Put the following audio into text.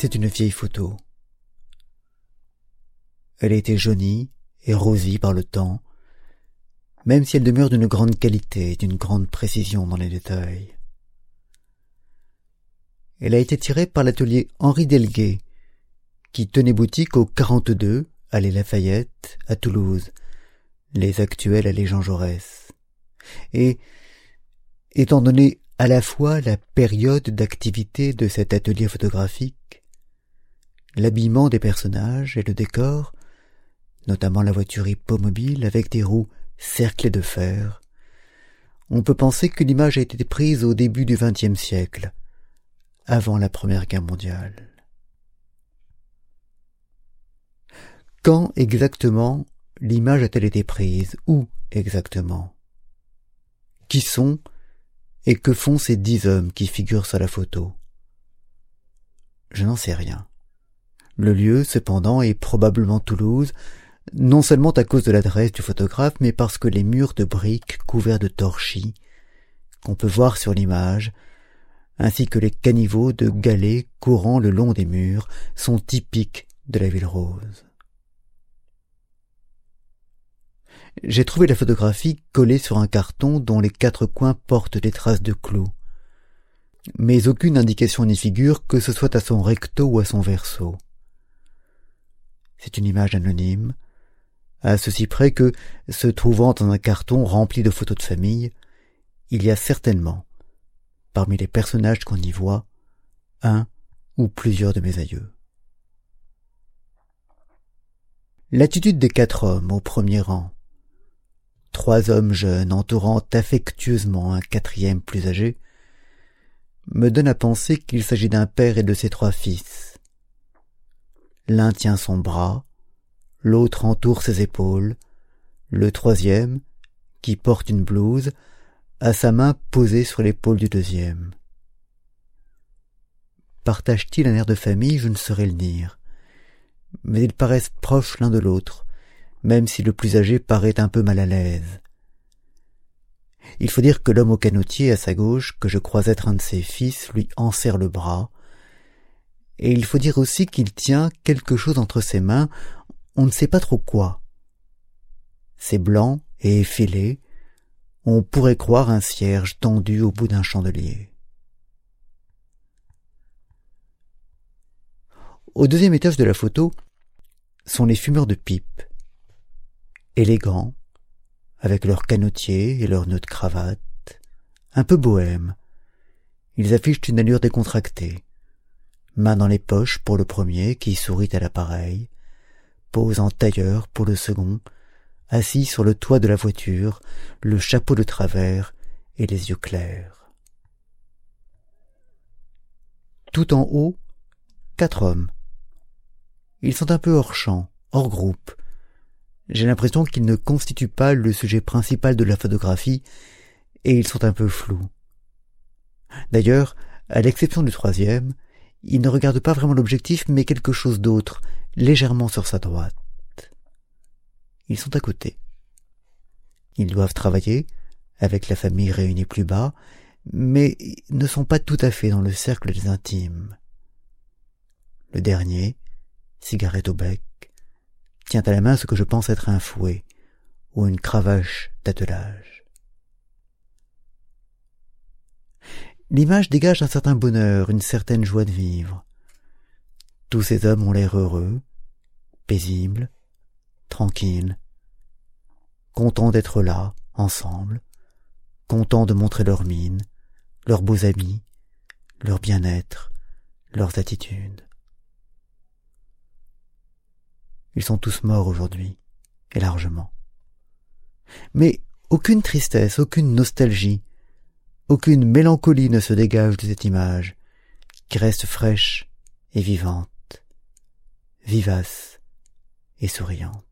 C'est une vieille photo. Elle a été jaunie et rosie par le temps, même si elle demeure d'une grande qualité et d'une grande précision dans les détails. Elle a été tirée par l'atelier Henri Delguet, qui tenait boutique au 42, allée Lafayette, à Toulouse, les actuels allées Jean Jaurès. Et, étant donné à la fois la période d'activité de cet atelier photographique l'habillement des personnages et le décor, notamment la voiture hippomobile avec des roues cerclées de fer, on peut penser que l'image a été prise au début du XXe siècle, avant la Première Guerre mondiale. Quand exactement l'image a-t-elle été prise? Où exactement? Qui sont et que font ces dix hommes qui figurent sur la photo? Je n'en sais rien. Le lieu, cependant, est probablement Toulouse, non seulement à cause de l'adresse du photographe, mais parce que les murs de briques couverts de torchis, qu'on peut voir sur l'image, ainsi que les caniveaux de galets courant le long des murs, sont typiques de la ville rose. J'ai trouvé la photographie collée sur un carton dont les quatre coins portent des traces de clous. Mais aucune indication n'y figure que ce soit à son recto ou à son verso. C'est une image anonyme, à ceci près que, se trouvant dans un carton rempli de photos de famille, il y a certainement, parmi les personnages qu'on y voit, un ou plusieurs de mes aïeux. L'attitude des quatre hommes au premier rang, trois hommes jeunes entourant affectueusement un quatrième plus âgé, me donne à penser qu'il s'agit d'un père et de ses trois fils, L'un tient son bras, l'autre entoure ses épaules, le troisième, qui porte une blouse, a sa main posée sur l'épaule du deuxième. Partagent-ils un air de famille? Je ne saurais le dire. Mais ils paraissent proches l'un de l'autre, même si le plus âgé paraît un peu mal à l'aise. Il faut dire que l'homme au canotier à sa gauche, que je crois être un de ses fils, lui enserre le bras, et il faut dire aussi qu'il tient quelque chose entre ses mains, on ne sait pas trop quoi. C'est blanc et effilé, on pourrait croire un cierge tendu au bout d'un chandelier. Au deuxième étage de la photo sont les fumeurs de pipe, élégants, avec leurs canotiers et leurs nœuds de cravate, un peu bohèmes. Ils affichent une allure décontractée main dans les poches pour le premier qui sourit à l'appareil, pose en tailleur pour le second, assis sur le toit de la voiture, le chapeau de travers et les yeux clairs. Tout en haut, quatre hommes. Ils sont un peu hors champ, hors groupe. J'ai l'impression qu'ils ne constituent pas le sujet principal de la photographie, et ils sont un peu flous. D'ailleurs, à l'exception du troisième, il ne regarde pas vraiment l'objectif, mais quelque chose d'autre, légèrement sur sa droite. Ils sont à côté. Ils doivent travailler, avec la famille réunie plus bas, mais ne sont pas tout à fait dans le cercle des intimes. Le dernier, cigarette au bec, tient à la main ce que je pense être un fouet ou une cravache d'attelage. L'image dégage un certain bonheur, une certaine joie de vivre. Tous ces hommes ont l'air heureux, paisibles, tranquilles, contents d'être là, ensemble, contents de montrer leurs mines, leurs beaux habits, leur bien-être, leurs attitudes. Ils sont tous morts aujourd'hui, et largement. Mais aucune tristesse, aucune nostalgie, aucune mélancolie ne se dégage de cette image, qui reste fraîche et vivante, vivace et souriante.